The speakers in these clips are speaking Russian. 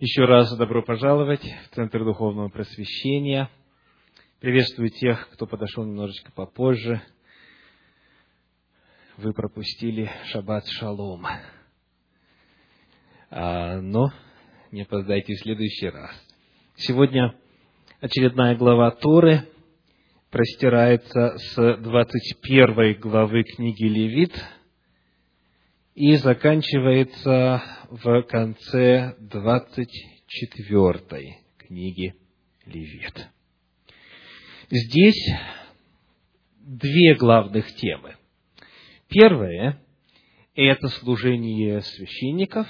Еще раз добро пожаловать в Центр Духовного Просвещения. Приветствую тех, кто подошел немножечко попозже. Вы пропустили Шаббат Шалом. А, но не опоздайте в следующий раз. Сегодня очередная глава Торы простирается с 21 главы книги Левит – и заканчивается в конце 24 книги Левит. Здесь две главных темы. Первое – это служение священников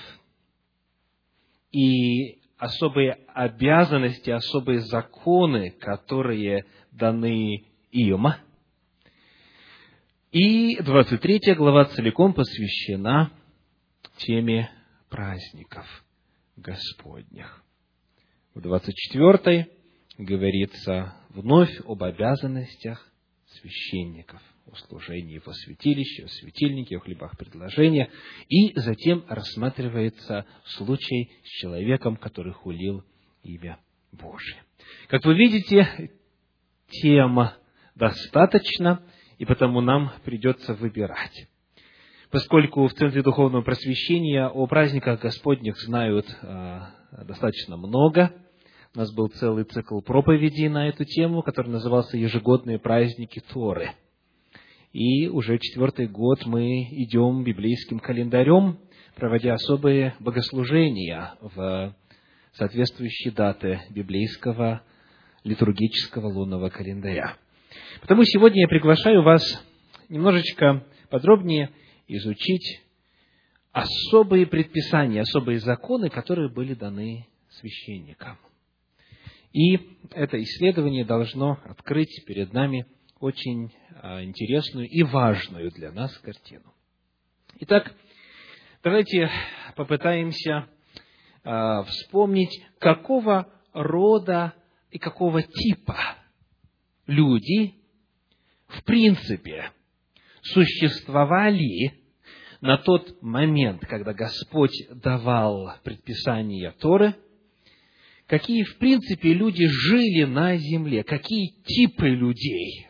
и особые обязанности, особые законы, которые даны им – и 23 глава целиком посвящена теме праздников Господних. В 24 говорится вновь об обязанностях священников, о служении во святилище, о светильнике, о хлебах предложения, и затем рассматривается случай с человеком, который хулил имя Божие. Как вы видите, тема достаточно и потому нам придется выбирать. Поскольку в Центре Духовного Просвещения о праздниках Господних знают э, достаточно много, у нас был целый цикл проповедей на эту тему, который назывался «Ежегодные праздники Торы». И уже четвертый год мы идем библейским календарем, проводя особые богослужения в соответствующие даты библейского литургического лунного календаря. Потому сегодня я приглашаю вас немножечко подробнее изучить особые предписания, особые законы, которые были даны священникам. И это исследование должно открыть перед нами очень а, интересную и важную для нас картину. Итак, давайте попытаемся а, вспомнить, какого рода и какого типа люди в принципе существовали на тот момент, когда Господь давал предписания Торы, какие, в принципе, люди жили на земле, какие типы людей,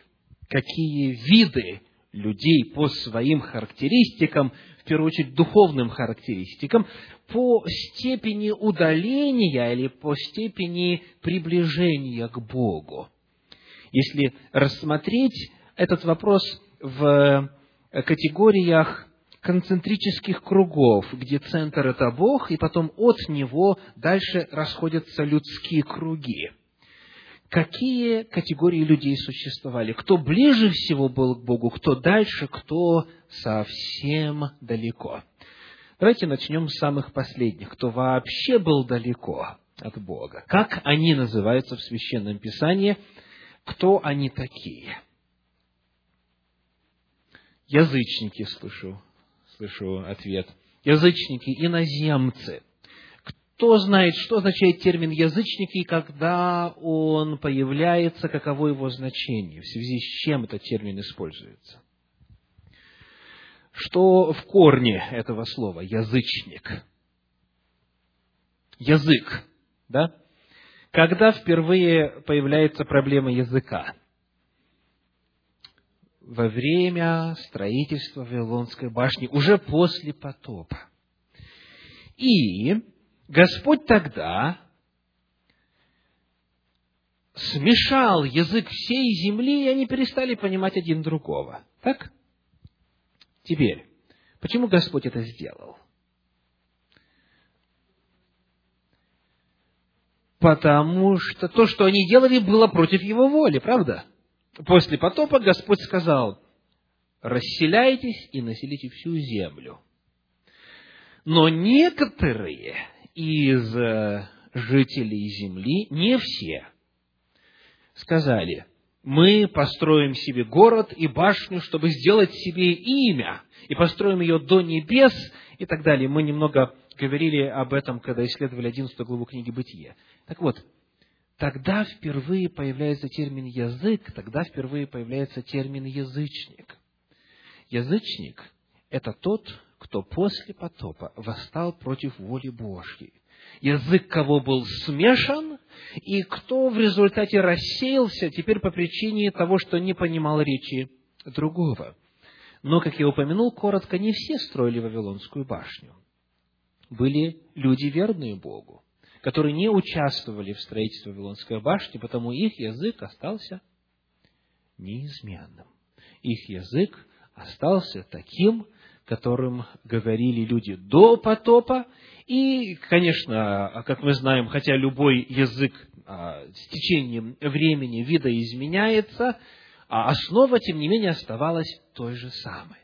какие виды людей по своим характеристикам, в первую очередь духовным характеристикам, по степени удаления или по степени приближения к Богу. Если рассмотреть этот вопрос в категориях концентрических кругов, где центр – это Бог, и потом от него дальше расходятся людские круги. Какие категории людей существовали? Кто ближе всего был к Богу, кто дальше, кто совсем далеко. Давайте начнем с самых последних, кто вообще был далеко от Бога. Как они называются в Священном Писании – кто они такие? Язычники, слышу, слышу ответ. Язычники, иноземцы. Кто знает, что означает термин язычники и когда он появляется, каково его значение, в связи с чем этот термин используется? Что в корне этого слова язычник? Язык, да? Когда впервые появляется проблема языка? Во время строительства Вавилонской башни, уже после потопа. И Господь тогда смешал язык всей земли, и они перестали понимать один другого. Так? Теперь, почему Господь это сделал? Потому что то, что они делали, было против его воли, правда? После потопа Господь сказал, расселяйтесь и населите всю землю. Но некоторые из э, жителей земли, не все, сказали, мы построим себе город и башню, чтобы сделать себе имя, и построим ее до небес, и так далее. Мы немного говорили об этом, когда исследовали 11 главу книги «Бытие». Так вот, тогда впервые появляется термин «язык», тогда впервые появляется термин «язычник». Язычник – это тот, кто после потопа восстал против воли Божьей. язык кого был смешан, и кто в результате рассеялся теперь по причине того, что не понимал речи другого. Но, как я упомянул коротко, не все строили Вавилонскую башню. Были люди, верные Богу, которые не участвовали в строительстве Вавилонской башни, потому их язык остался неизменным. Их язык остался таким, которым говорили люди до потопа, и, конечно, как мы знаем, хотя любой язык а, с течением времени видоизменяется, а основа, тем не менее, оставалась той же самой.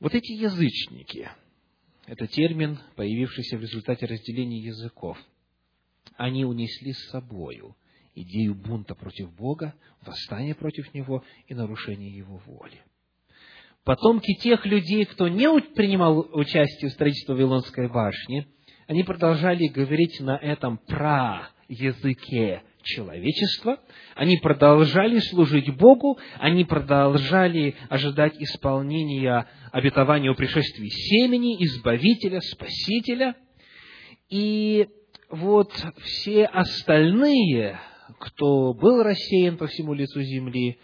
Вот эти язычники, это термин, появившийся в результате разделения языков, они унесли с собою идею бунта против Бога, восстания против Него и нарушения Его воли. Потомки тех людей, кто не принимал участие в строительстве Вавилонской башни, они продолжали говорить на этом про-языке человечества, они продолжали служить Богу, они продолжали ожидать исполнения обетования о пришествии семени, Избавителя, Спасителя. И вот все остальные, кто был рассеян по всему лицу земли,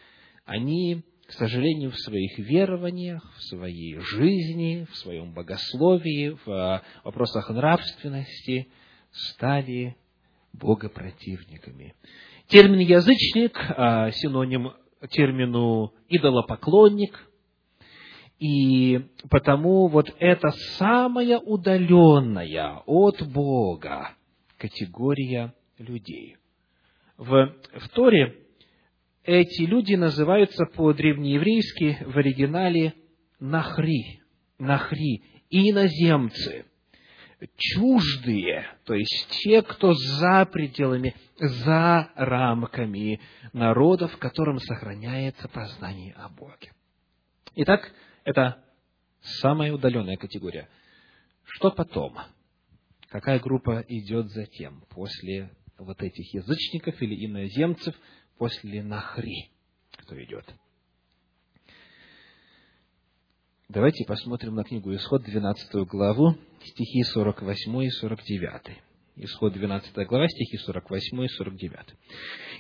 они, к сожалению, в своих верованиях, в своей жизни, в своем богословии, в вопросах нравственности стали богопротивниками. Термин «язычник» а, синоним термину «идолопоклонник», и потому вот это самая удаленная от Бога категория людей. В, в Торе эти люди называются по-древнееврейски в оригинале нахри, нахри, иноземцы чуждые, то есть те, кто за пределами, за рамками народов, которым сохраняется познание о Боге. Итак, это самая удаленная категория. Что потом? Какая группа идет затем, после вот этих язычников или иноземцев, после Нахри, кто идет? Давайте посмотрим на книгу Исход, 12 главу, стихи 48 и 49. Исход 12 глава, стихи 48 и 49.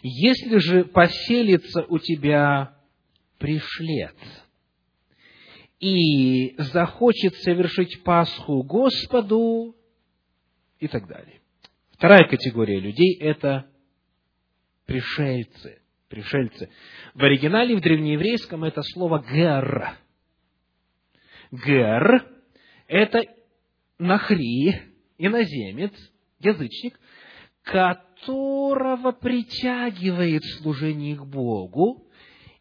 «Если же поселится у тебя пришлец, и захочет совершить Пасху Господу, и так далее. Вторая категория людей – это пришельцы. Пришельцы. В оригинале, в древнееврейском, это слово «гер», Гер – это нахри, иноземец, язычник, которого притягивает служение к Богу,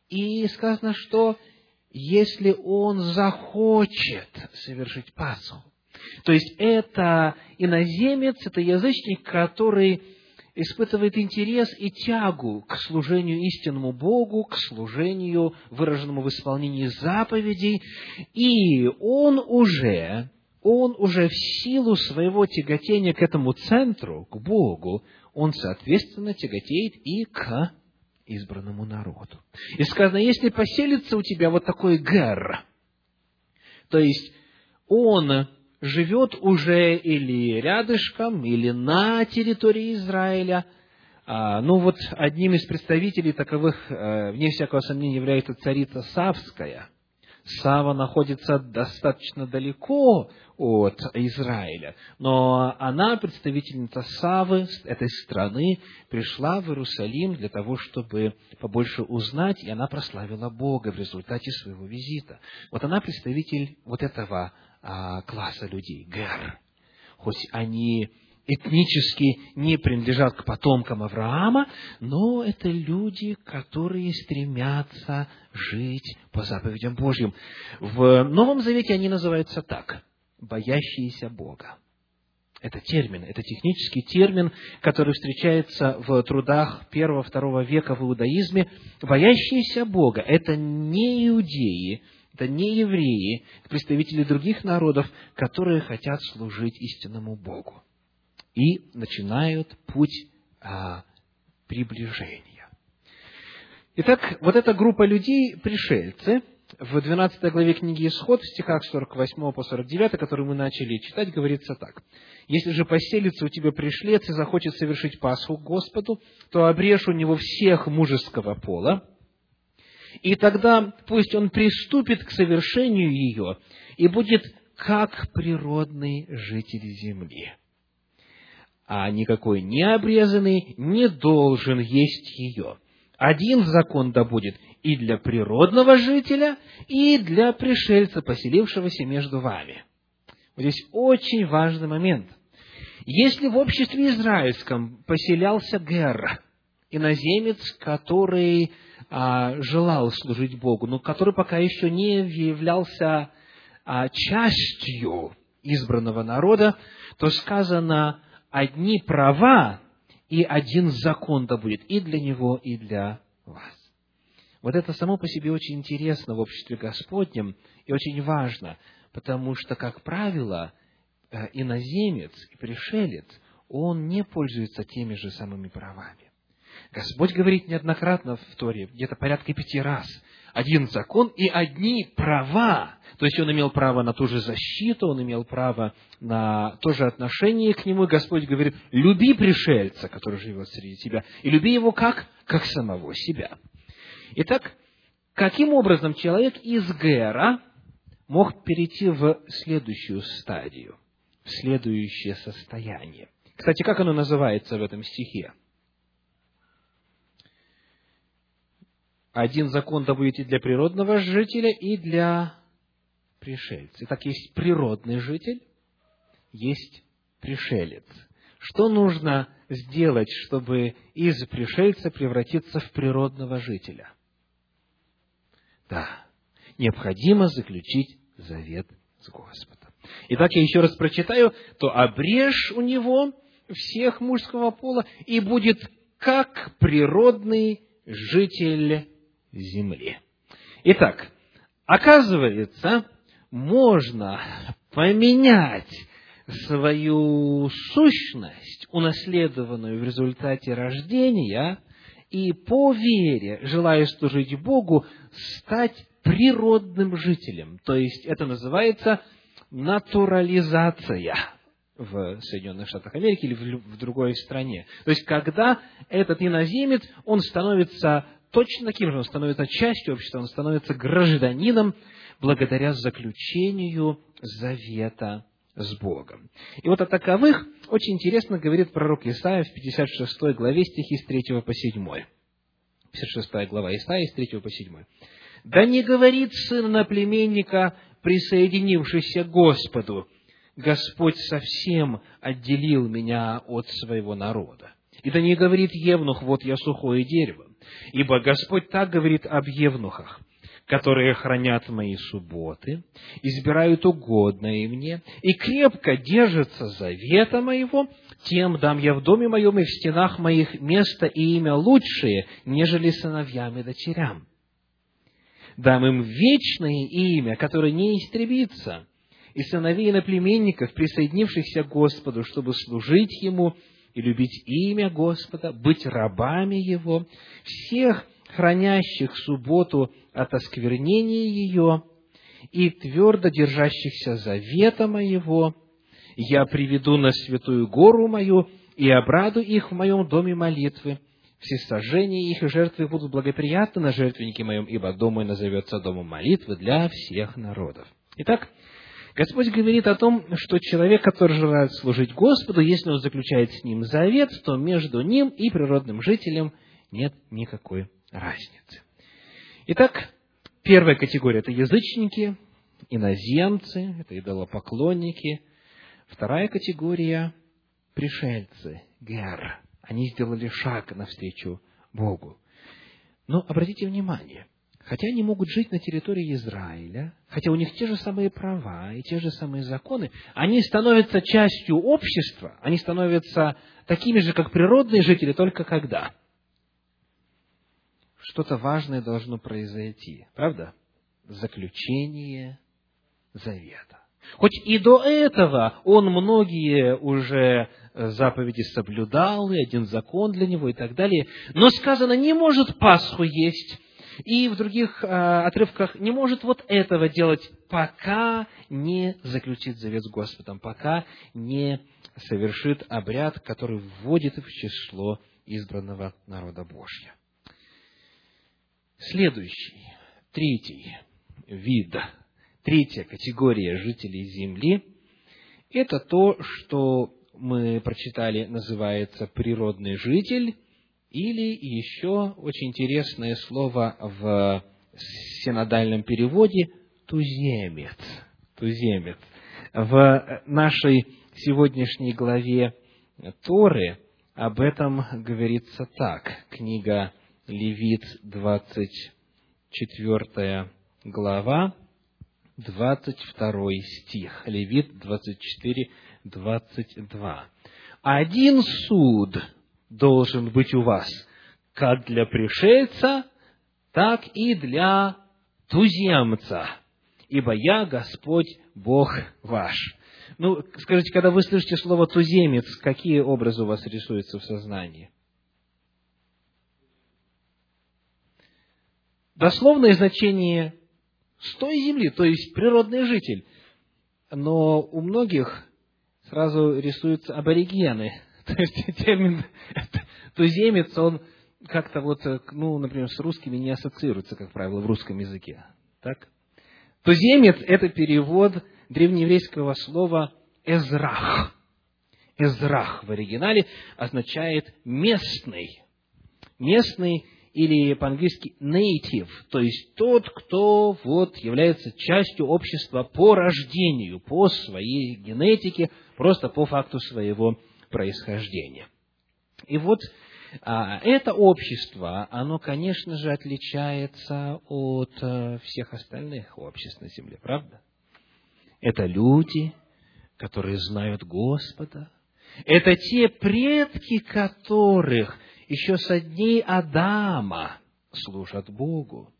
и сказано, что если он захочет совершить Пасху, то есть это иноземец, это язычник, который испытывает интерес и тягу к служению истинному Богу, к служению, выраженному в исполнении заповедей, и он уже, он уже в силу своего тяготения к этому центру, к Богу, он, соответственно, тяготеет и к избранному народу. И сказано, если поселится у тебя вот такой гер, то есть он живет уже или рядышком, или на территории Израиля. А, ну вот одним из представителей таковых, э, вне всякого сомнения, является царица Савская. Сава находится достаточно далеко от Израиля, но она, представительница Савы, этой страны, пришла в Иерусалим для того, чтобы побольше узнать, и она прославила Бога в результате своего визита. Вот она представитель вот этого а, класса людей, гер. Хоть они этнически не принадлежат к потомкам Авраама, но это люди, которые стремятся жить по заповедям Божьим. В Новом Завете они называются так – боящиеся Бога. Это термин, это технический термин, который встречается в трудах первого-второго века в иудаизме. Боящиеся Бога – это не иудеи, это не евреи, представители других народов, которые хотят служить истинному Богу. И начинают путь а, приближения. Итак, вот эта группа людей, пришельцы, в 12 главе книги Исход, в стихах 48 по 49, который мы начали читать, говорится так. «Если же поселится у тебя пришлец и захочет совершить Пасху Господу, то обрежь у него всех мужеского пола, и тогда пусть он приступит к совершению ее и будет как природный житель земли. А никакой необрезанный не должен есть ее. Один закон да будет и для природного жителя, и для пришельца, поселившегося между вами. Вот здесь очень важный момент. Если в обществе израильском поселялся Гер, иноземец, который а, желал служить Богу, но который пока еще не являлся а, частью избранного народа, то сказано, одни права и один закон да будет и для него, и для вас. Вот это само по себе очень интересно в обществе Господнем и очень важно, потому что, как правило, э, иноземец и пришелец, он не пользуется теми же самыми правами. Господь говорит неоднократно в Торе, где-то порядка пяти раз, один закон и одни права. То есть он имел право на ту же защиту, он имел право на то же отношение к нему. И Господь говорит, люби пришельца, который живет среди тебя, и люби его как? Как самого себя. Итак, каким образом человек из Гера мог перейти в следующую стадию, в следующее состояние? Кстати, как оно называется в этом стихе? один закон да будет для природного жителя, и для пришельца. Итак, есть природный житель, есть пришелец. Что нужно сделать, чтобы из пришельца превратиться в природного жителя? Да, необходимо заключить завет с Господом. Итак, я еще раз прочитаю, то обрежь у него всех мужского пола, и будет как природный житель земли. Итак, оказывается, можно поменять свою сущность, унаследованную в результате рождения, и по вере, желая служить Богу, стать природным жителем. То есть это называется натурализация в Соединенных Штатах Америки или в другой стране. То есть, когда этот иноземец, он становится точно таким же, он становится частью общества, он становится гражданином благодаря заключению завета с Богом. И вот о таковых очень интересно говорит пророк Исаия в 56 главе стихи с 3 по 7. 56 глава Исаия с 3 по 7. «Да не говорит сын на племенника, присоединившийся к Господу, Господь совсем отделил меня от своего народа. И да не говорит Евнух, вот я сухое дерево. Ибо Господь так говорит об евнухах, которые хранят мои субботы, избирают угодное мне, и крепко держатся завета моего, тем дам я в доме моем и в стенах моих место и имя лучшее, нежели сыновьям и дочерям. Дам им вечное имя, которое не истребится, и сыновей и наплеменников, присоединившихся к Господу, чтобы служить Ему и любить имя Господа, быть рабами Его, всех хранящих субботу от осквернения ее и твердо держащихся завета моего, я приведу на святую гору мою и обраду их в моем доме молитвы. Все сожжения их и жертвы будут благоприятны на жертвеннике моем, ибо дом мой назовется домом молитвы для всех народов. Итак, Господь говорит о том, что человек, который желает служить Господу, если он заключает с ним завет, то между ним и природным жителем нет никакой разницы. Итак, первая категория – это язычники, иноземцы, это идолопоклонники. Вторая категория – пришельцы, гер. Они сделали шаг навстречу Богу. Но обратите внимание, хотя они могут жить на территории Израиля, хотя у них те же самые права и те же самые законы, они становятся частью общества, они становятся такими же, как природные жители, только когда? Что-то важное должно произойти, правда? Заключение завета. Хоть и до этого он многие уже заповеди соблюдал, и один закон для него и так далее, но сказано, не может Пасху есть и в других а, отрывках не может вот этого делать, пока не заключит завет с Господом, пока не совершит обряд, который вводит в число избранного народа Божьего. Следующий, третий вид, третья категория жителей земли – это то, что мы прочитали, называется природный житель, или еще очень интересное слово в синодальном переводе туземец. Туземец. В нашей сегодняшней главе Торы об этом говорится так. Книга Левит, 24 глава, 22 стих. Левит 24, 22. Один суд должен быть у вас, как для пришельца, так и для туземца, ибо я Господь Бог ваш. Ну, скажите, когда вы слышите слово «туземец», какие образы у вас рисуются в сознании? Дословное значение «с той земли», то есть природный житель. Но у многих сразу рисуются аборигены. То есть термин туземец, он как-то вот, ну, например, с русскими не ассоциируется, как правило, в русском языке. Так? Туземец – это перевод древнееврейского слова «эзрах». «Эзрах» в оригинале означает «местный». Местный или по-английски native, то есть тот, кто вот является частью общества по рождению, по своей генетике, просто по факту своего происхождения. И вот а, это общество, оно, конечно же, отличается от а, всех остальных обществ на земле, правда? Это люди, которые знают Господа. Это те предки, которых еще со дней Адама служат Богу.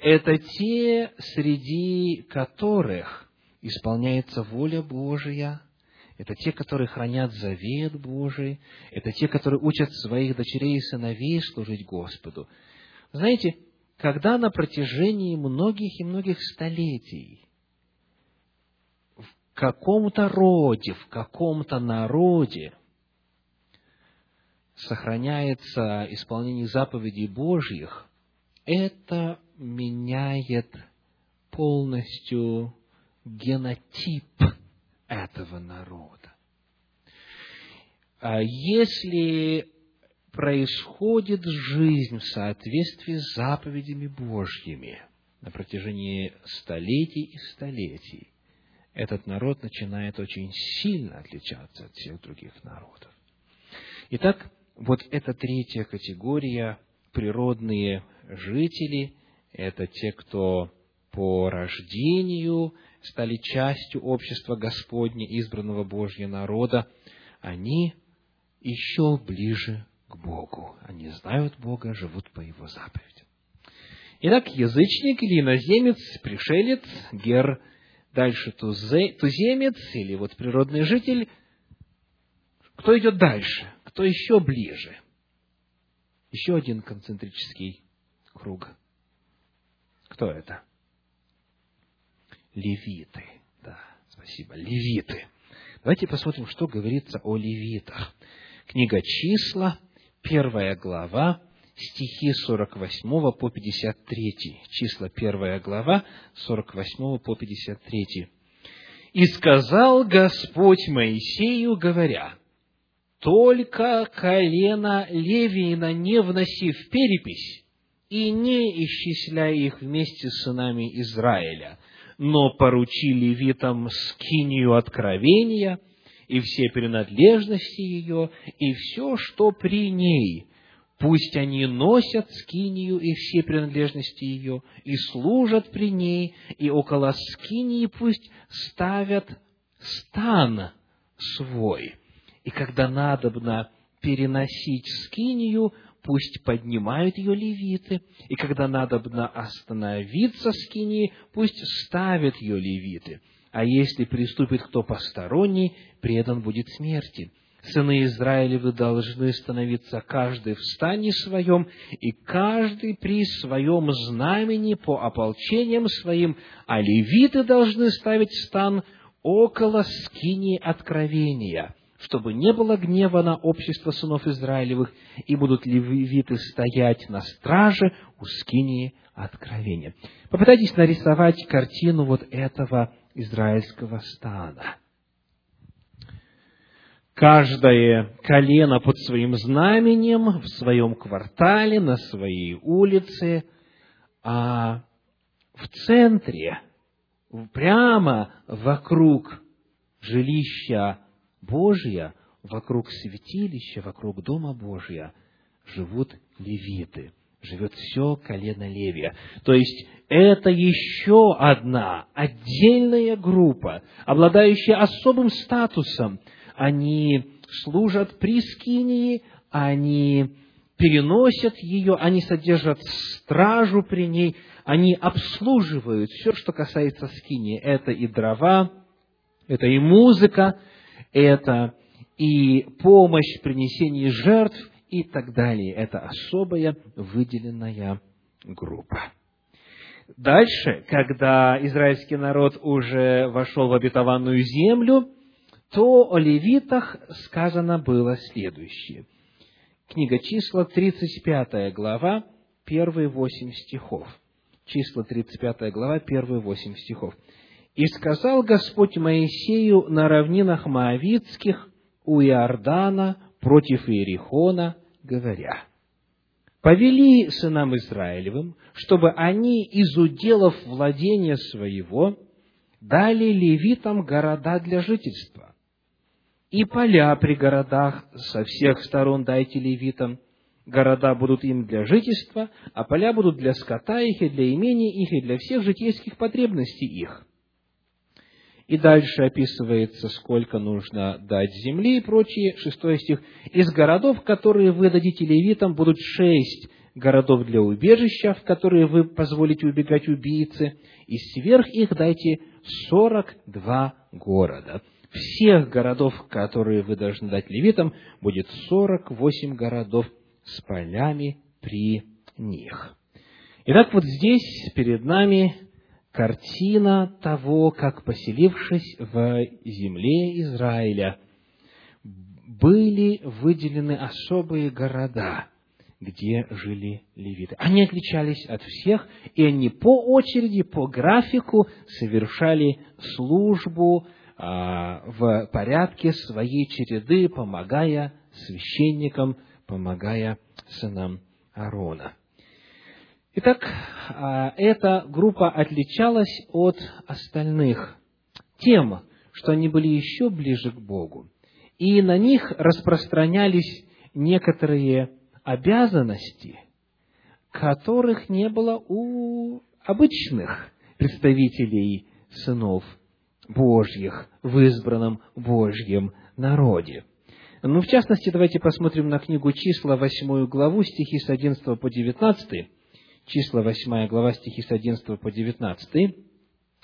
Это те, среди которых исполняется воля Божия. Это те, которые хранят завет Божий. Это те, которые учат своих дочерей и сыновей служить Господу. Знаете, когда на протяжении многих и многих столетий в каком-то роде, в каком-то народе сохраняется исполнение заповедей Божьих, это меняет полностью генотип этого народа. А если происходит жизнь в соответствии с заповедями Божьими на протяжении столетий и столетий, этот народ начинает очень сильно отличаться от всех других народов. Итак, вот эта третья категория, природные жители, это те, кто по рождению стали частью общества Господня, избранного Божьего народа, они еще ближе к Богу. Они знают Бога, живут по Его заповедям. Итак, язычник или иноземец, пришелец, гер, дальше тузе, туземец или вот природный житель. Кто идет дальше? Кто еще ближе? Еще один концентрический круг. Кто это? Левиты. Да, спасибо. Левиты. Давайте посмотрим, что говорится о левитах. Книга числа, первая глава, стихи 48 по 53. Числа первая глава, 48 по 53. «И сказал Господь Моисею, говоря, только колено Левиина не вноси в перепись и не исчисляй их вместе с сынами Израиля, но поручи левитам скинию откровения и все принадлежности ее, и все, что при ней. Пусть они носят скинию и все принадлежности ее, и служат при ней, и около скинии пусть ставят стан свой – и когда надобно переносить скинию, пусть поднимают ее левиты, и когда надобно остановиться скинии, пусть ставят ее левиты. А если приступит кто посторонний, предан будет смерти. сыны Израилевы должны становиться каждый в стане своем, и каждый при своем знамени по ополчениям своим, а левиты должны ставить стан около скини откровения, чтобы не было гнева на общество сынов Израилевых, и будут левиты стоять на страже у скинии откровения. Попытайтесь нарисовать картину вот этого израильского стана. Каждое колено под своим знаменем, в своем квартале, на своей улице, а в центре, прямо вокруг жилища Божия, вокруг святилища, вокруг Дома Божия живут левиты – живет все колено Левия. То есть, это еще одна отдельная группа, обладающая особым статусом. Они служат при скинии, они переносят ее, они содержат стражу при ней, они обслуживают все, что касается скинии. Это и дрова, это и музыка, это и помощь в принесении жертв, и так далее. Это особая выделенная группа. Дальше, когда израильский народ уже вошел в обетованную землю, то о левитах сказано было следующее. Книга числа, 35 глава, первые восемь стихов. Числа, 35 глава, первые восемь стихов. «И сказал Господь Моисею на равнинах Моавицких у Иордана против Иерихона, говоря, «Повели сынам Израилевым, чтобы они из уделов владения своего дали левитам города для жительства, и поля при городах со всех сторон дайте левитам, города будут им для жительства, а поля будут для скота их и для имени их и для всех житейских потребностей их. И дальше описывается, сколько нужно дать земли и прочее. Шестой стих. Из городов, которые вы дадите левитам, будут шесть городов для убежища, в которые вы позволите убегать убийцы, и сверх их дайте сорок два города. Всех городов, которые вы должны дать левитам, будет сорок восемь городов с полями при них. Итак, вот здесь перед нами картина того, как, поселившись в земле Израиля, были выделены особые города, где жили левиты. Они отличались от всех, и они по очереди, по графику совершали службу а, в порядке своей череды, помогая священникам, помогая сынам Аарона. Итак, а, эта группа отличалась от остальных тем, что они были еще ближе к Богу, и на них распространялись некоторые обязанности, которых не было у обычных представителей сынов Божьих в избранном Божьем народе. Ну, в частности, давайте посмотрим на книгу числа, восьмую главу, стихи с 11 по 19 числа 8 глава, стихи с 11 по 19,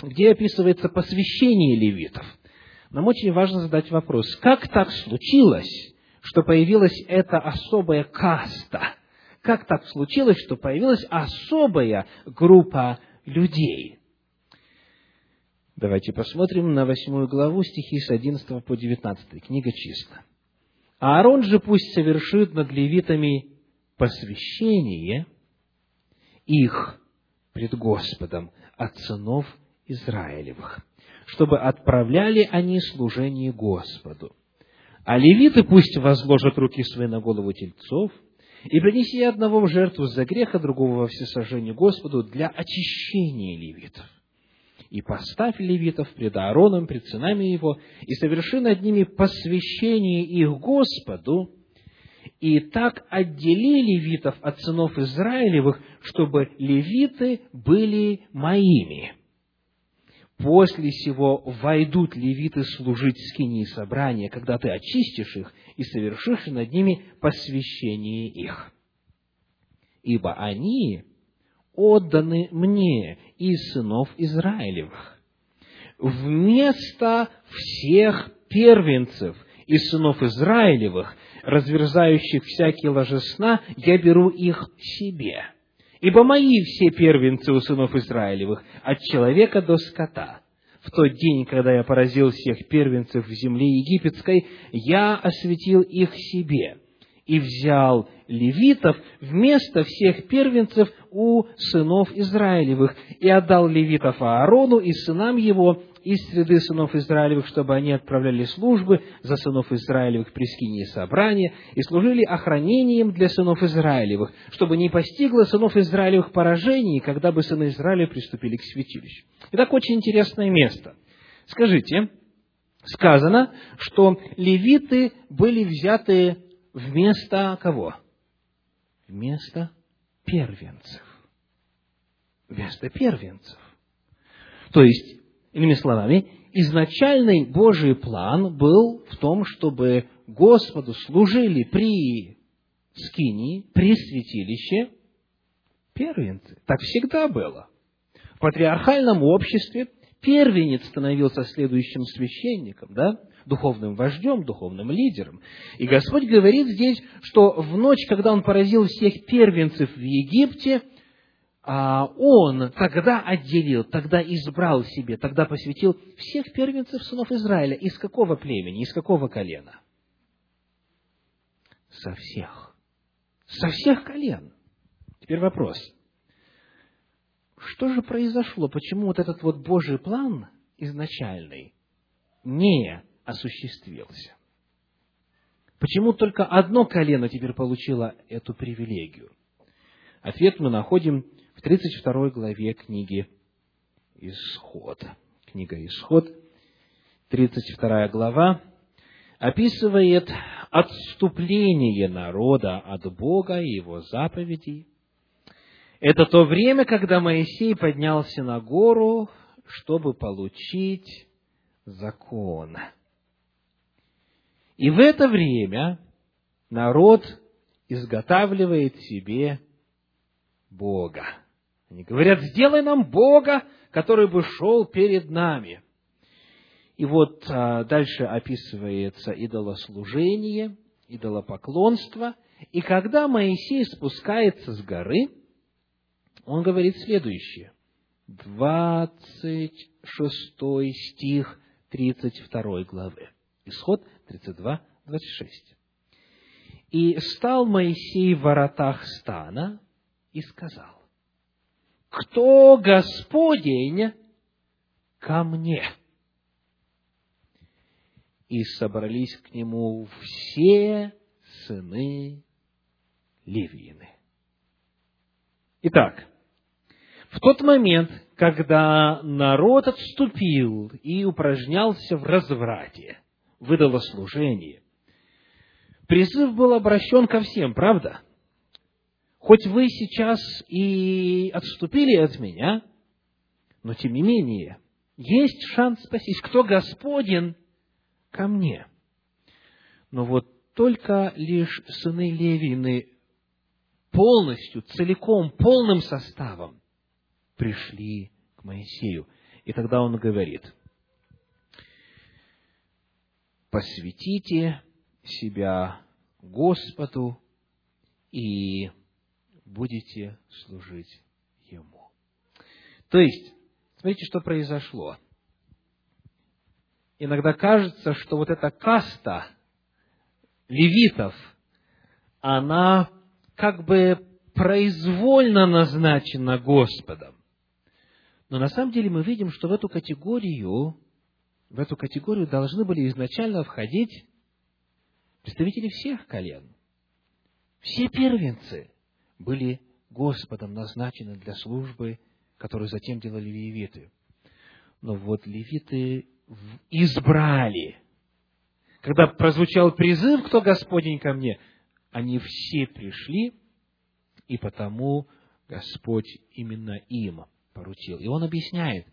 где описывается посвящение левитов. Нам очень важно задать вопрос, как так случилось, что появилась эта особая каста? Как так случилось, что появилась особая группа людей? Давайте посмотрим на восьмую главу стихи с 11 по 19, книга числа. Аарон же пусть совершит над левитами посвящение – их пред Господом от сынов Израилевых, чтобы отправляли они служение Господу. А левиты пусть возложат руки свои на голову тельцов, и принеси одного в жертву за грех, а другого во всесожжение Господу для очищения левитов. И поставь левитов пред Аароном, пред сынами его, и соверши над ними посвящение их Господу, и так отдели левитов от сынов Израилевых, чтобы левиты были моими. После сего войдут левиты служить скинии собрания, когда ты очистишь их и совершишь над ними посвящение их. Ибо они отданы мне из сынов Израилевых. Вместо всех первенцев из сынов Израилевых, разверзающих всякие ложесна, я беру их себе. Ибо мои все первенцы у сынов Израилевых, от человека до скота. В тот день, когда я поразил всех первенцев в земле египетской, я осветил их себе и взял левитов вместо всех первенцев у сынов Израилевых, и отдал левитов Аарону и сынам его из среды сынов Израилевых, чтобы они отправляли службы за сынов Израилевых при скинии собрания и служили охранением для сынов Израилевых, чтобы не постигло сынов Израилевых поражений, когда бы сыны Израиля приступили к святилищу. Итак, очень интересное место. Скажите, сказано, что левиты были взяты вместо кого? Вместо первенцев. Вместо первенцев. То есть, иными словами, изначальный Божий план был в том, чтобы Господу служили при скинии, при святилище первенцы. Так всегда было. В патриархальном обществе первенец становился следующим священником, да? духовным вождем, духовным лидером. И Господь говорит здесь, что в ночь, когда Он поразил всех первенцев в Египте, Он тогда отделил, тогда избрал себе, тогда посвятил всех первенцев сынов Израиля. Из какого племени, из какого колена? Со всех. Со всех колен. Теперь вопрос. Что же произошло? Почему вот этот вот Божий план изначальный не осуществился. Почему только одно колено теперь получило эту привилегию? Ответ мы находим 32 главе книги Исход. Книга Исход, 32 глава, описывает отступление народа от Бога и его заповедей. Это то время, когда Моисей поднялся на гору, чтобы получить закон. И в это время народ изготавливает себе Бога. Они говорят, сделай нам Бога, который бы шел перед нами. И вот а, дальше описывается идолослужение, идолопоклонство. И когда Моисей спускается с горы, он говорит следующее. 26 стих 32 главы. Исход 32, 26. «И стал Моисей в воротах стана и сказал, «Кто Господень ко мне?» И собрались к нему все сыны Ливиины. Итак, в тот момент, когда народ отступил и упражнялся в разврате, выдало служение. Призыв был обращен ко всем, правда? Хоть вы сейчас и отступили от меня, но тем не менее, есть шанс спастись. Кто Господен ко мне? Но вот только лишь сыны Левины полностью, целиком, полным составом пришли к Моисею. И тогда он говорит – посвятите себя Господу и будете служить Ему. То есть, смотрите, что произошло. Иногда кажется, что вот эта каста левитов, она как бы произвольно назначена Господом. Но на самом деле мы видим, что в эту категорию в эту категорию должны были изначально входить представители всех колен. Все первенцы были Господом назначены для службы, которую затем делали левиты. Но вот левиты избрали. Когда прозвучал призыв, кто Господень ко мне, они все пришли, и потому Господь именно им поручил. И он объясняет,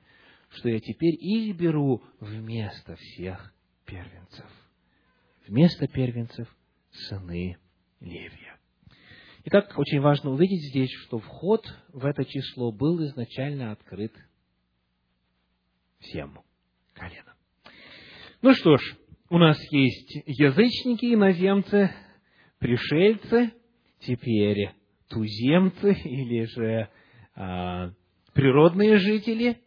что я теперь их беру вместо всех первенцев. Вместо первенцев сыны Левия. Итак, очень важно увидеть здесь, что вход в это число был изначально открыт всем коленам. Ну что ж, у нас есть язычники, иноземцы, пришельцы, теперь туземцы или же а, природные жители,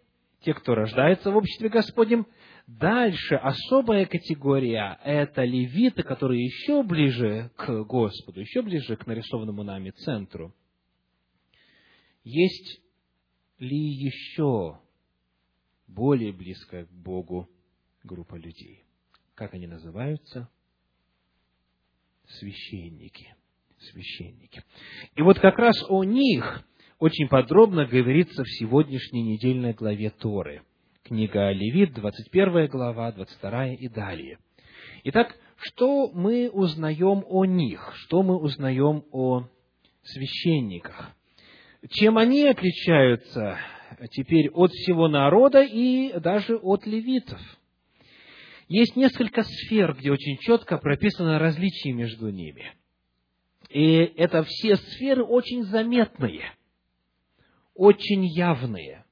те, кто рождается в обществе Господнем. Дальше особая категория – это левиты, которые еще ближе к Господу, еще ближе к нарисованному нами центру. Есть ли еще более близкая к Богу группа людей? Как они называются? Священники. Священники. И вот как раз о них очень подробно говорится в сегодняшней недельной главе Торы. Книга Левит, 21 глава, 22 и далее. Итак, что мы узнаем о них? Что мы узнаем о священниках? Чем они отличаются теперь от всего народа и даже от левитов? Есть несколько сфер, где очень четко прописано различие между ними. И это все сферы очень заметные – очень явные.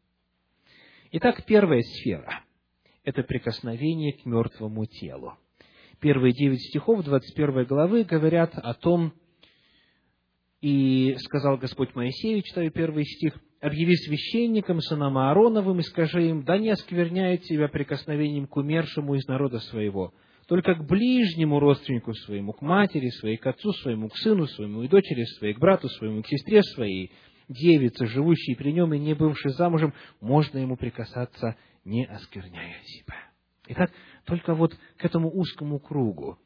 Итак, первая сфера – это прикосновение к мертвому телу. Первые девять стихов 21 главы говорят о том, и сказал Господь Моисею, читаю первый стих, «Объяви священникам, сынам Аароновым, и скажи им, да не оскверняет себя прикосновением к умершему из народа своего, только к ближнему родственнику своему, к матери своей, к отцу своему, к сыну своему и дочери своей, к брату своему, к сестре своей, девица, живущей при нем и не бывшей замужем, можно ему прикасаться, не оскверняя себя. Итак, только вот к этому узкому кругу.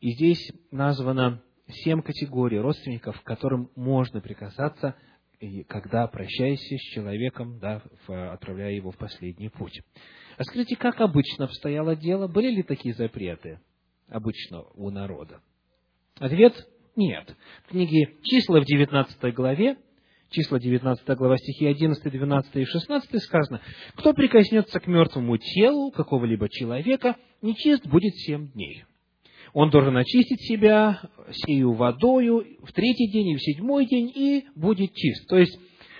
И здесь названо семь категорий родственников, к которым можно прикасаться, когда прощаешься с человеком, да, отправляя его в последний путь. А скажите, как обычно обстояло дело? Были ли такие запреты обычно у народа? Ответ – нет. В книге «Числа» в 19 главе числа 19 глава стихи 11, 12 и 16 сказано, «Кто прикоснется к мертвому телу какого-либо человека, нечист будет семь дней. Он должен очистить себя сею водою в третий день и в седьмой день, и будет чист». То есть,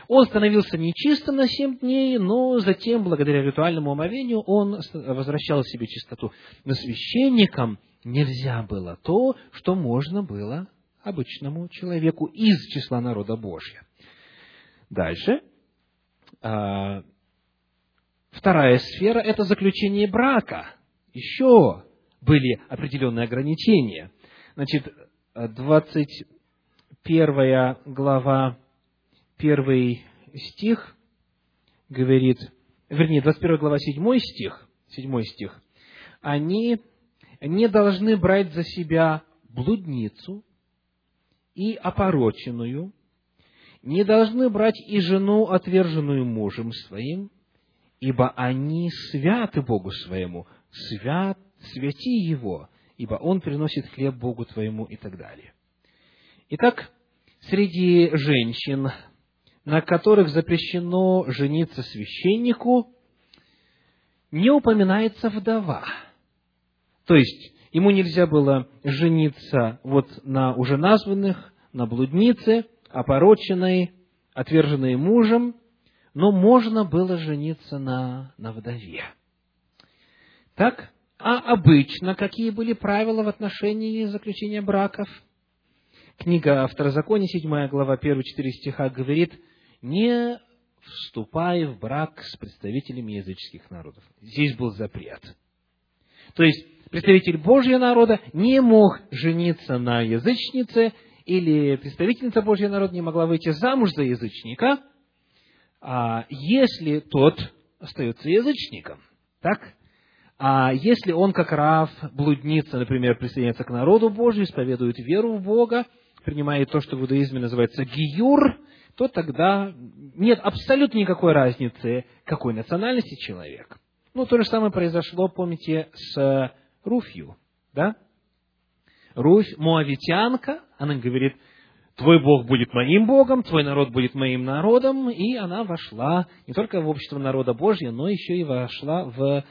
он становился нечистым на семь дней, но затем, благодаря ритуальному омовению, он возвращал себе чистоту. Но священникам нельзя было то, что можно было обычному человеку из числа народа Божьего. Дальше. А, вторая сфера – это заключение брака. Еще были определенные ограничения. Значит, 21 глава, первый стих говорит, вернее, 21 глава, 7 стих, 7 стих, они не должны брать за себя блудницу и опороченную, не должны брать и жену, отверженную мужем своим, ибо они святы Богу своему, свят, святи Его, ибо Он приносит хлеб Богу твоему и так далее. Итак, среди женщин, на которых запрещено жениться священнику, не упоминается вдова. То есть, ему нельзя было жениться вот на уже названных, на блуднице, опороченной, отверженной мужем, но можно было жениться на, на вдове. Так, а обычно какие были правила в отношении заключения браков? Книга Второзакония, 7 глава, 1-4 стиха говорит, не вступай в брак с представителями языческих народов. Здесь был запрет. То есть, представитель Божьего народа не мог жениться на язычнице или представительница Божьего народа не могла выйти замуж за язычника, а если тот остается язычником, так? А если он, как Рав, блудница, например, присоединяется к народу Божию, исповедует веру в Бога, принимает то, что в иудаизме называется гиюр, то тогда нет абсолютно никакой разницы, какой национальности человек. Ну, то же самое произошло, помните, с Руфью, да? Руфь, моавитянка, она говорит, твой Бог будет моим Богом, твой народ будет моим народом, и она вошла не только в общество народа Божьего, но еще и вошла в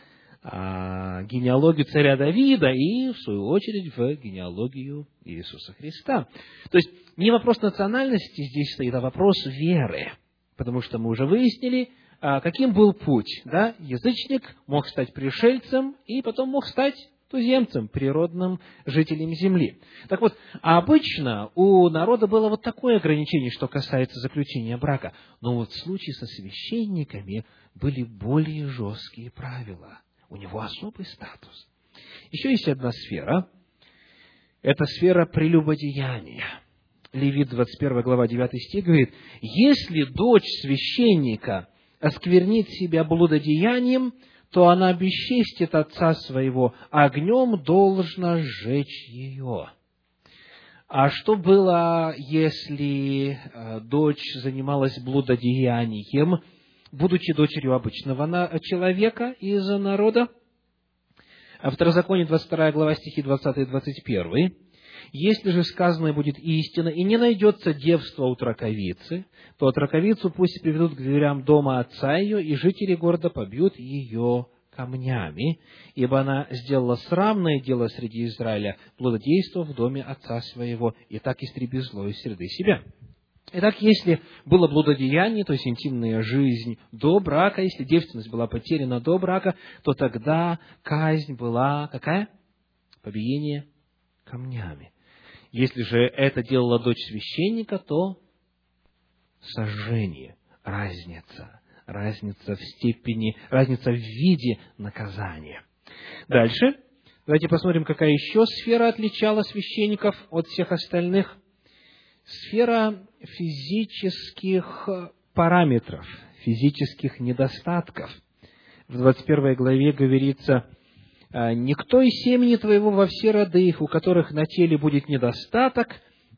а, генеалогию царя Давида и, в свою очередь, в генеалогию Иисуса Христа. То есть, не вопрос национальности здесь стоит, а вопрос веры. Потому что мы уже выяснили, а, каким был путь. Да? Язычник мог стать пришельцем и потом мог стать туземцам, природным жителям земли. Так вот, обычно у народа было вот такое ограничение, что касается заключения брака. Но вот в случае со священниками были более жесткие правила. У него особый статус. Еще есть одна сфера. Это сфера прелюбодеяния. Левит 21 глава 9 стих говорит, «Если дочь священника осквернит себя блудодеянием, то она бесчестит отца своего, огнем должна сжечь ее. А что было, если э, дочь занималась блудодеянием, будучи дочерью обычного человека из народа? Второзаконие, 22 глава, стихи 20 и 21. Если же сказанное будет истина, и не найдется девства у траковицы, то траковицу пусть приведут к дверям дома отца ее, и жители города побьют ее камнями, ибо она сделала срамное дело среди Израиля, плододейство в доме отца своего, и так истреби зло из среды себя. Итак, если было блудодеяние, то есть интимная жизнь до брака, если девственность была потеряна до брака, то тогда казнь была какая? Побиение камнями. Если же это делала дочь священника, то сожжение, разница, разница в степени, разница в виде наказания. Дальше, давайте посмотрим, какая еще сфера отличала священников от всех остальных. Сфера физических параметров, физических недостатков. В 21 главе говорится, никто из семени твоего во все роды их, у которых на теле будет недостаток,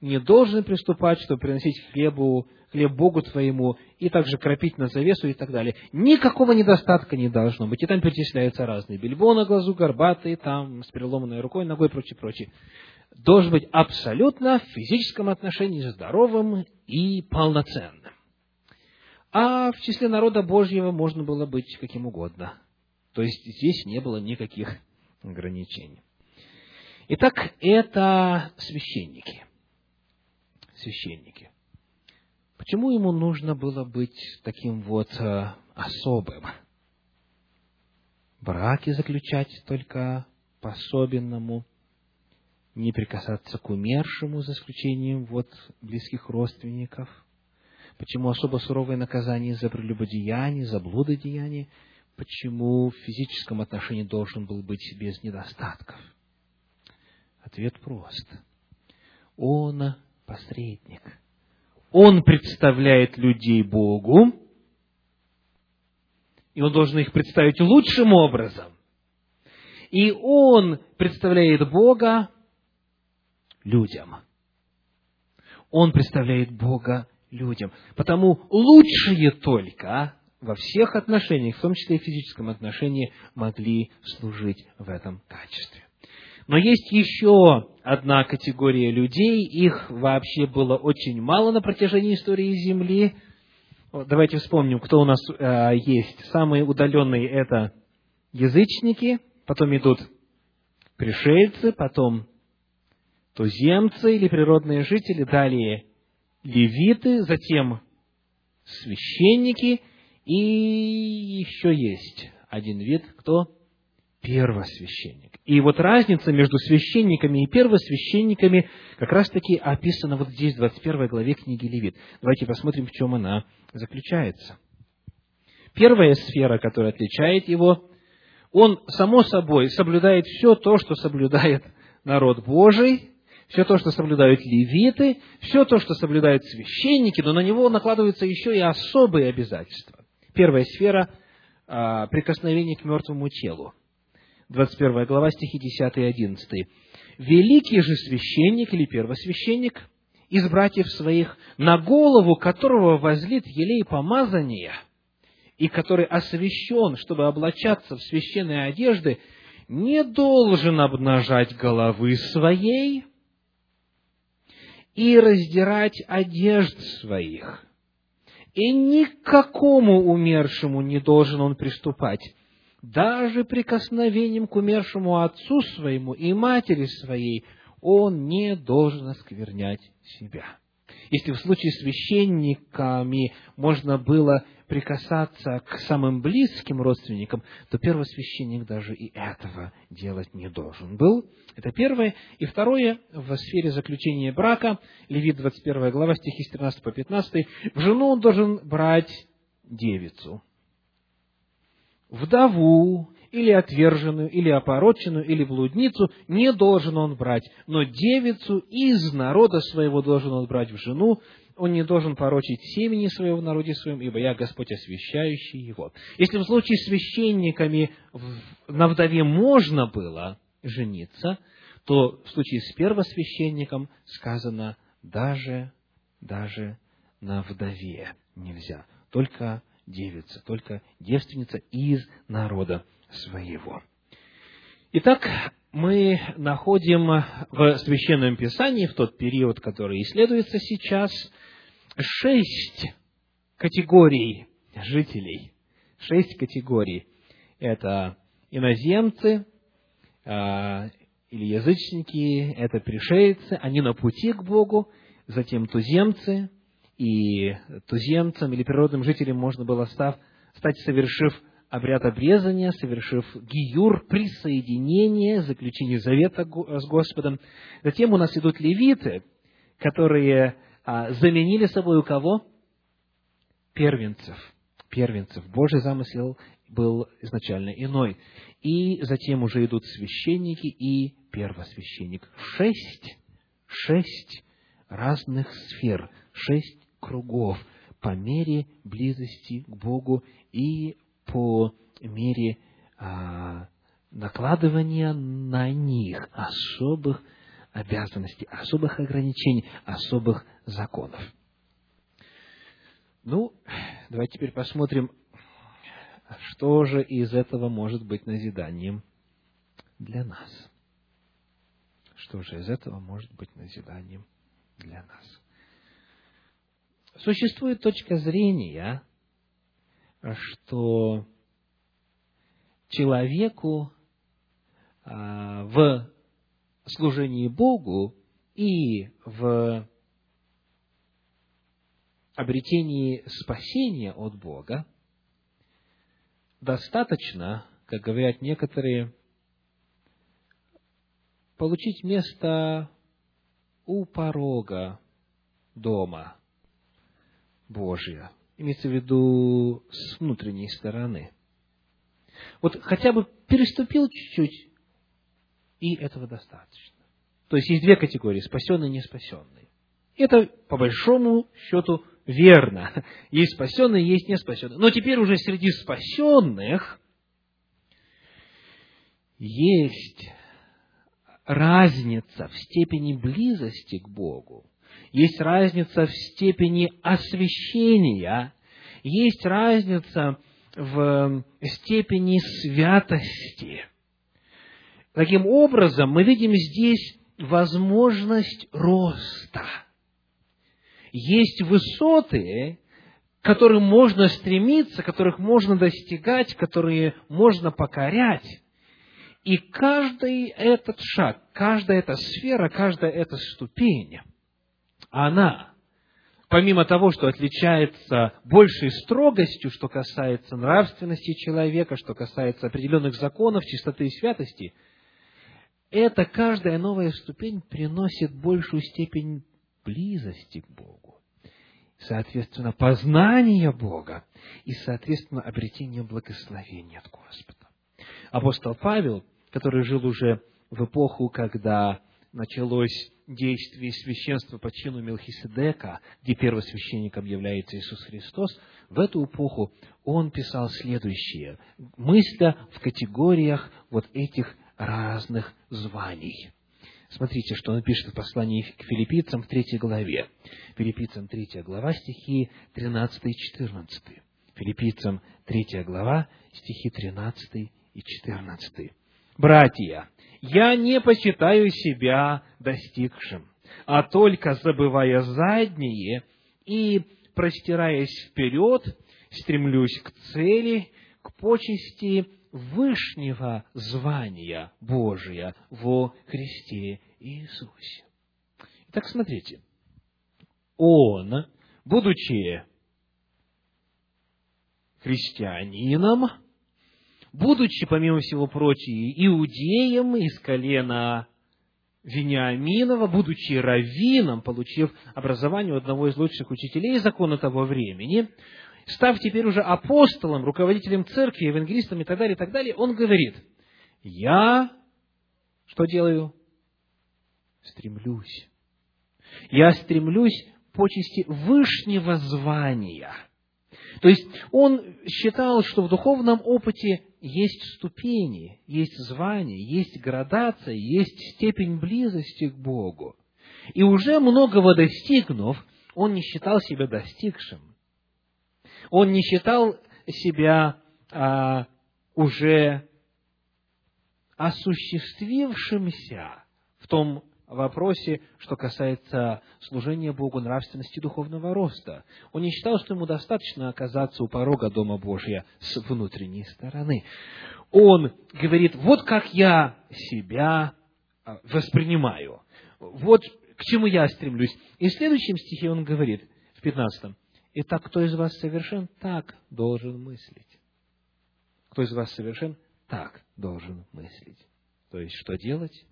не должен приступать, чтобы приносить хлебу, хлеб Богу твоему, и также кропить на завесу и так далее. Никакого недостатка не должно быть. И там перечисляются разные. Бельбо на глазу, горбатые, там, с переломанной рукой, ногой и прочее, прочее. Должен быть абсолютно в физическом отношении здоровым и полноценным. А в числе народа Божьего можно было быть каким угодно – то есть здесь не было никаких ограничений. Итак, это священники. Священники. Почему ему нужно было быть таким вот э, особым? Браки заключать только по особенному, не прикасаться к умершему, за исключением вот близких родственников. Почему особо суровое наказание за прелюбодеяние, за блудодеяние? Почему в физическом отношении должен был быть без недостатков? Ответ прост. Он посредник. Он представляет людей Богу, и он должен их представить лучшим образом. И он представляет Бога людям. Он представляет Бога людям. Потому лучшие только во всех отношениях, в том числе и в физическом отношении, могли служить в этом качестве. Но есть еще одна категория людей, их вообще было очень мало на протяжении истории Земли. Давайте вспомним, кто у нас э, есть. Самые удаленные это язычники, потом идут пришельцы, потом туземцы или природные жители, далее левиты, затем священники – и еще есть один вид, кто? Первосвященник. И вот разница между священниками и первосвященниками как раз-таки описана вот здесь, в 21 главе книги Левит. Давайте посмотрим, в чем она заключается. Первая сфера, которая отличает его, он, само собой, соблюдает все то, что соблюдает народ Божий, все то, что соблюдают левиты, все то, что соблюдают священники, но на него накладываются еще и особые обязательства. Первая сфера а, – прикосновение к мертвому телу. 21 глава, стихи 10 и 11. «Великий же священник или первосвященник из братьев своих, на голову которого возлит елей помазания, и который освящен, чтобы облачаться в священные одежды, не должен обнажать головы своей и раздирать одежд своих, и никакому умершему не должен он приступать, даже прикосновением к умершему отцу своему и матери своей он не должен осквернять себя. Если в случае священниками можно было прикасаться к самым близким родственникам, то первосвященник даже и этого делать не должен был. Это первое. И второе, в сфере заключения брака, Левит 21 глава, стихи с 13 по 15, в жену он должен брать девицу, вдову, или отверженную, или опороченную, или блудницу, не должен он брать, но девицу из народа своего должен он брать в жену, он не должен порочить семени своего в народе своем, ибо я Господь, освящающий его. Если в случае с священниками на вдове можно было жениться, то в случае с первосвященником сказано даже, даже на вдове нельзя. Только девица, только девственница из народа своего. Итак, мы находим в Священном Писании, в тот период, который исследуется сейчас, шесть категорий жителей. Шесть категорий. Это иноземцы, а, или язычники, это пришельцы, они на пути к Богу, затем туземцы, и туземцам или природным жителям можно было став, стать, совершив обряд обрезания, совершив гиюр, присоединение, заключение завета с Господом. Затем у нас идут левиты, которые а, заменили собой у кого? Первенцев. Первенцев. Божий замысел был изначально иной. И затем уже идут священники и первосвященник. Шесть, шесть разных сфер, шесть кругов по мере близости к Богу и по мере а, накладывания на них особых обязанностей, особых ограничений, особых законов. Ну, давайте теперь посмотрим, что же из этого может быть назиданием для нас. Что же из этого может быть назиданием для нас? Существует точка зрения, что человеку а, в служении Богу и в обретении спасения от Бога достаточно, как говорят некоторые, получить место у порога дома Божия – имеется в виду с внутренней стороны. Вот хотя бы переступил чуть-чуть, и этого достаточно. То есть есть две категории, спасенные и неспасенные. Это, по большому счету, верно. Есть спасенные, есть неспасенные. Но теперь уже среди спасенных есть разница в степени близости к Богу есть разница в степени освящения, есть разница в степени святости. Таким образом, мы видим здесь возможность роста. Есть высоты, к которым можно стремиться, которых можно достигать, которые можно покорять. И каждый этот шаг, каждая эта сфера, каждая эта ступень – она, помимо того, что отличается большей строгостью, что касается нравственности человека, что касается определенных законов, чистоты и святости, это каждая новая ступень приносит большую степень близости к Богу, соответственно, познания Бога и, соответственно, обретения благословения от Господа. Апостол Павел, который жил уже в эпоху, когда началось действие священства по чину Мелхиседека, где первосвященником является Иисус Христос, в эту эпоху он писал следующее, мысля в категориях вот этих разных званий. Смотрите, что он пишет в послании к филиппийцам в третьей главе. Филиппийцам третья глава, стихи 13 и 14. Филиппийцам третья глава, стихи 13 и 14. «Братья, я не почитаю себя достигшим, а только забывая задние и простираясь вперед, стремлюсь к цели, к почести вышнего звания Божия во Христе Иисусе. Итак, смотрите. Он, будучи христианином, будучи, помимо всего прочего, иудеем из колена Вениаминова, будучи раввином, получив образование у одного из лучших учителей закона того времени, став теперь уже апостолом, руководителем церкви, евангелистом и так далее, и так далее, он говорит, я что делаю? Стремлюсь. Я стремлюсь почести вышнего звания. То есть он считал, что в духовном опыте есть ступени, есть звания, есть градация, есть степень близости к Богу. И уже многого достигнув, он не считал себя достигшим. Он не считал себя а, уже осуществившимся в том вопросе, что касается служения Богу, нравственности духовного роста. Он не считал, что ему достаточно оказаться у порога Дома Божия с внутренней стороны. Он говорит, вот как я себя а, воспринимаю, вот к чему я стремлюсь. И в следующем стихе он говорит, в 15 «Итак, кто из вас совершен, так должен мыслить». Кто из вас совершен, так должен мыслить. То есть, что делать?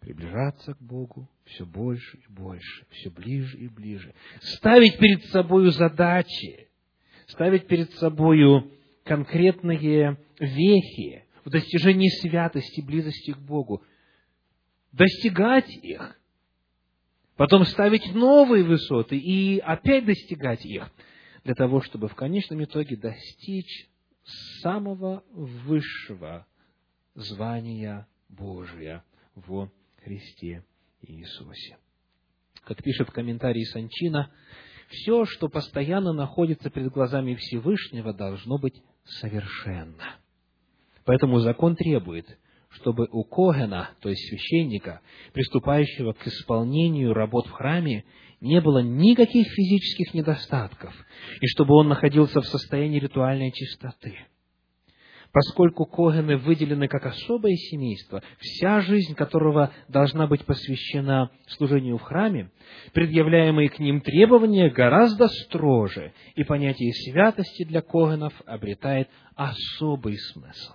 Приближаться к Богу все больше и больше, все ближе и ближе. Ставить перед собой задачи, ставить перед собой конкретные вехи в достижении святости, близости к Богу, достигать их, потом ставить новые высоты и опять достигать их, для того, чтобы в конечном итоге достичь самого высшего звания Божия в Христе Иисусе. Как пишет в комментарии Санчина, все, что постоянно находится перед глазами Всевышнего, должно быть совершенно. Поэтому закон требует, чтобы у Когена, то есть священника, приступающего к исполнению работ в храме, не было никаких физических недостатков, и чтобы он находился в состоянии ритуальной чистоты – поскольку Когены выделены как особое семейство, вся жизнь которого должна быть посвящена служению в храме, предъявляемые к ним требования гораздо строже, и понятие святости для Когенов обретает особый смысл.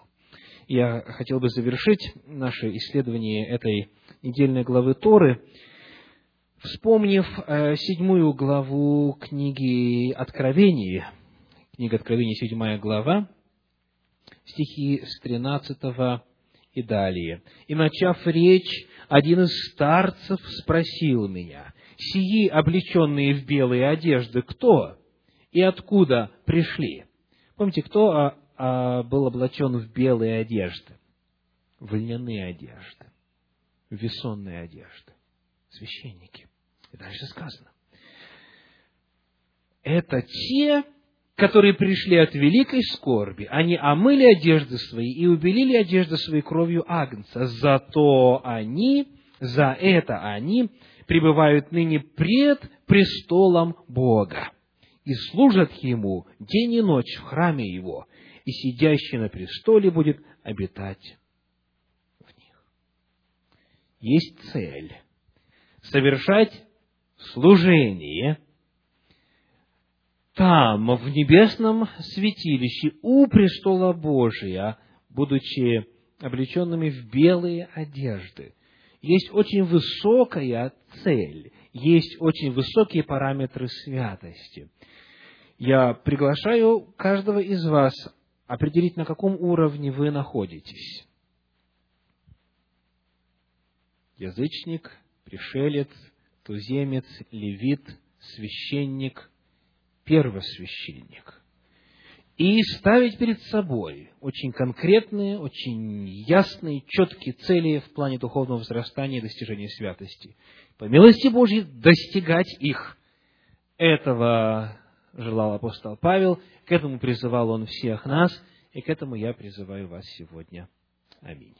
Я хотел бы завершить наше исследование этой недельной главы Торы, вспомнив э, седьмую главу книги Откровения, книга Откровения, седьмая глава, стихи с 13 и далее. «И, начав речь, один из старцев спросил меня, «Сии, облеченные в белые одежды, кто и откуда пришли?» Помните, кто а, а, был облачен в белые одежды? В льняные одежды, в весонные одежды, священники. И дальше сказано. Это те, которые пришли от великой скорби, они омыли одежды свои и убелили одежды свои кровью Агнца. Зато они, за это они пребывают ныне пред престолом Бога и служат Ему день и ночь в храме Его, и сидящий на престоле будет обитать в них. Есть цель – совершать служение – там, в небесном святилище, у престола Божия, будучи облеченными в белые одежды. Есть очень высокая цель, есть очень высокие параметры святости. Я приглашаю каждого из вас определить, на каком уровне вы находитесь. Язычник, пришелец, туземец, левит, священник – первосвященник. И ставить перед собой очень конкретные, очень ясные, четкие цели в плане духовного возрастания и достижения святости. По милости Божьей достигать их. Этого желал апостол Павел, к этому призывал он всех нас, и к этому я призываю вас сегодня. Аминь.